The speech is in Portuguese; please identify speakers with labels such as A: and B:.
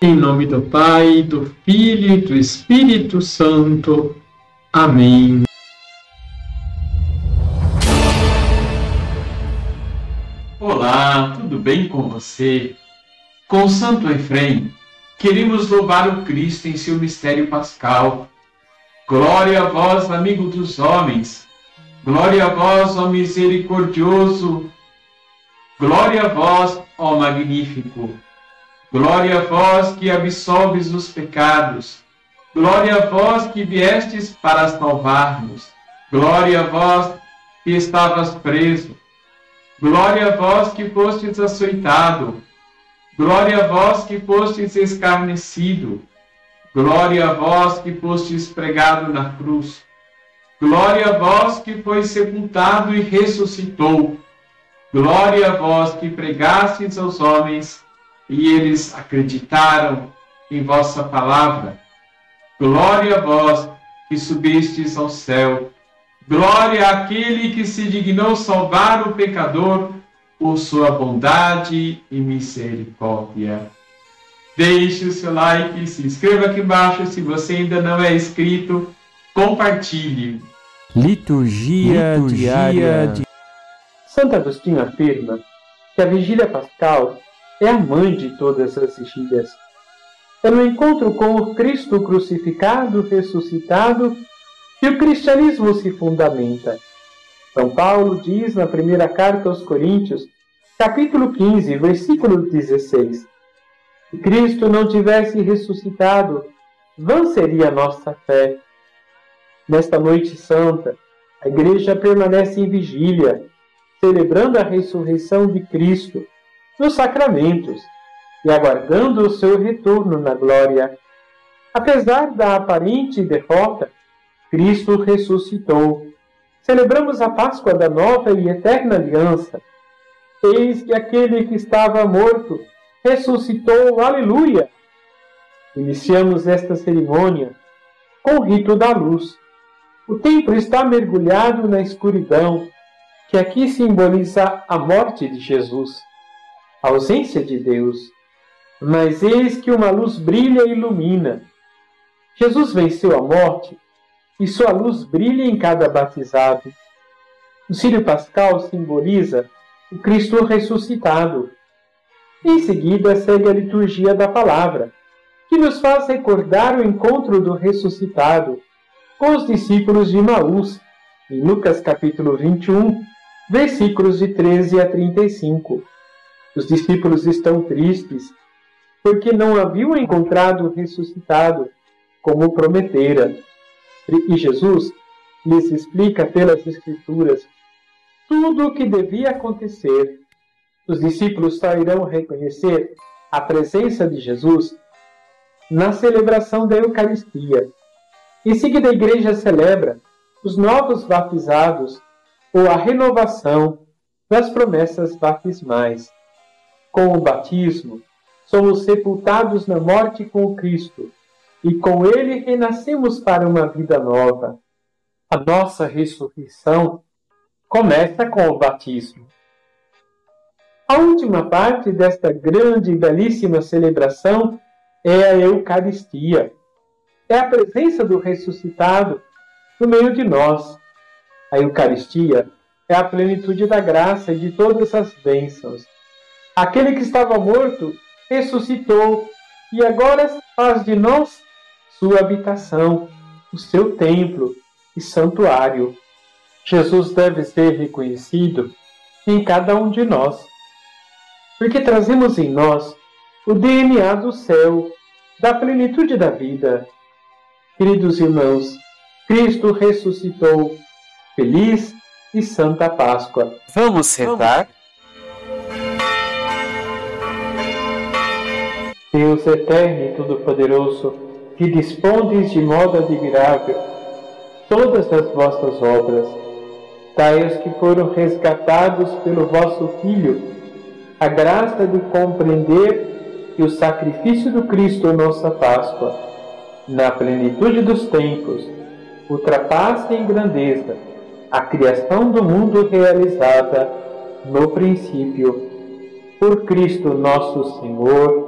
A: Em nome do Pai, do Filho e do Espírito Santo. Amém. Olá, tudo bem com você? Com Santo Efrem, queremos louvar o Cristo em seu mistério pascal. Glória a vós, amigo dos homens. Glória a vós, ó misericordioso. Glória a vós, ó magnífico. Glória a vós que absolves os pecados. Glória a vós que viestes para salvar-nos. Glória a vós que estavas preso. Glória a vós que fostes açoitado. Glória a vós que fostes escarnecido. Glória a vós que fostes pregado na cruz. Glória a vós que foi sepultado e ressuscitou. Glória a vós que pregastes aos homens e eles acreditaram em vossa palavra. Glória a vós que subistes ao céu. Glória àquele que se dignou salvar o pecador por sua bondade e misericórdia. Deixe o seu like, se inscreva aqui embaixo se você ainda não é inscrito, compartilhe.
B: Liturgia, Liturgia diária de...
C: Santo Agostinho afirma que a vigília pascal é a mãe de todas as vigílias. É no encontro com o Cristo crucificado, ressuscitado, que o cristianismo se fundamenta. São Paulo diz na primeira carta aos Coríntios, capítulo 15, versículo 16: Se Cristo não tivesse ressuscitado, vã seria a nossa fé. Nesta noite santa, a igreja permanece em vigília, celebrando a ressurreição de Cristo nos sacramentos e aguardando o seu retorno na glória. Apesar da aparente derrota, Cristo ressuscitou. Celebramos a Páscoa da nova e eterna aliança. Eis que aquele que estava morto ressuscitou. Aleluia! Iniciamos esta cerimônia com o rito da luz. O templo está mergulhado na escuridão, que aqui simboliza a morte de Jesus a ausência de Deus. Mas eis que uma luz brilha e ilumina. Jesus venceu a morte e sua luz brilha em cada batizado. O Sírio Pascal simboliza o Cristo ressuscitado. Em seguida, segue a liturgia da palavra, que nos faz recordar o encontro do ressuscitado com os discípulos de Maús, em Lucas capítulo 21, versículos de 13 a 35. Os discípulos estão tristes porque não haviam encontrado ressuscitado como prometera. E Jesus lhes explica pelas Escrituras tudo o que devia acontecer. Os discípulos só irão reconhecer a presença de Jesus na celebração da Eucaristia. Em seguida, a igreja celebra os novos batizados ou a renovação das promessas batismais. Com o batismo, somos sepultados na morte com Cristo e com Ele renascemos para uma vida nova. A nossa ressurreição começa com o batismo. A última parte desta grande e belíssima celebração é a Eucaristia. É a presença do ressuscitado no meio de nós. A Eucaristia é a plenitude da graça e de todas as bênçãos Aquele que estava morto ressuscitou e agora faz de nós sua habitação, o seu templo e santuário. Jesus deve ser reconhecido em cada um de nós, porque trazemos em nós o DNA do céu, da plenitude da vida. Queridos irmãos, Cristo ressuscitou. Feliz e Santa Páscoa.
B: Vamos sentar?
C: Deus eterno e todo-poderoso, que dispondes de modo admirável todas as vossas obras, dai aos que foram resgatados pelo vosso Filho a graça de compreender que o sacrifício do Cristo, nossa Páscoa, na plenitude dos tempos, ultrapassa em grandeza a criação do mundo realizada no princípio. Por Cristo nosso Senhor.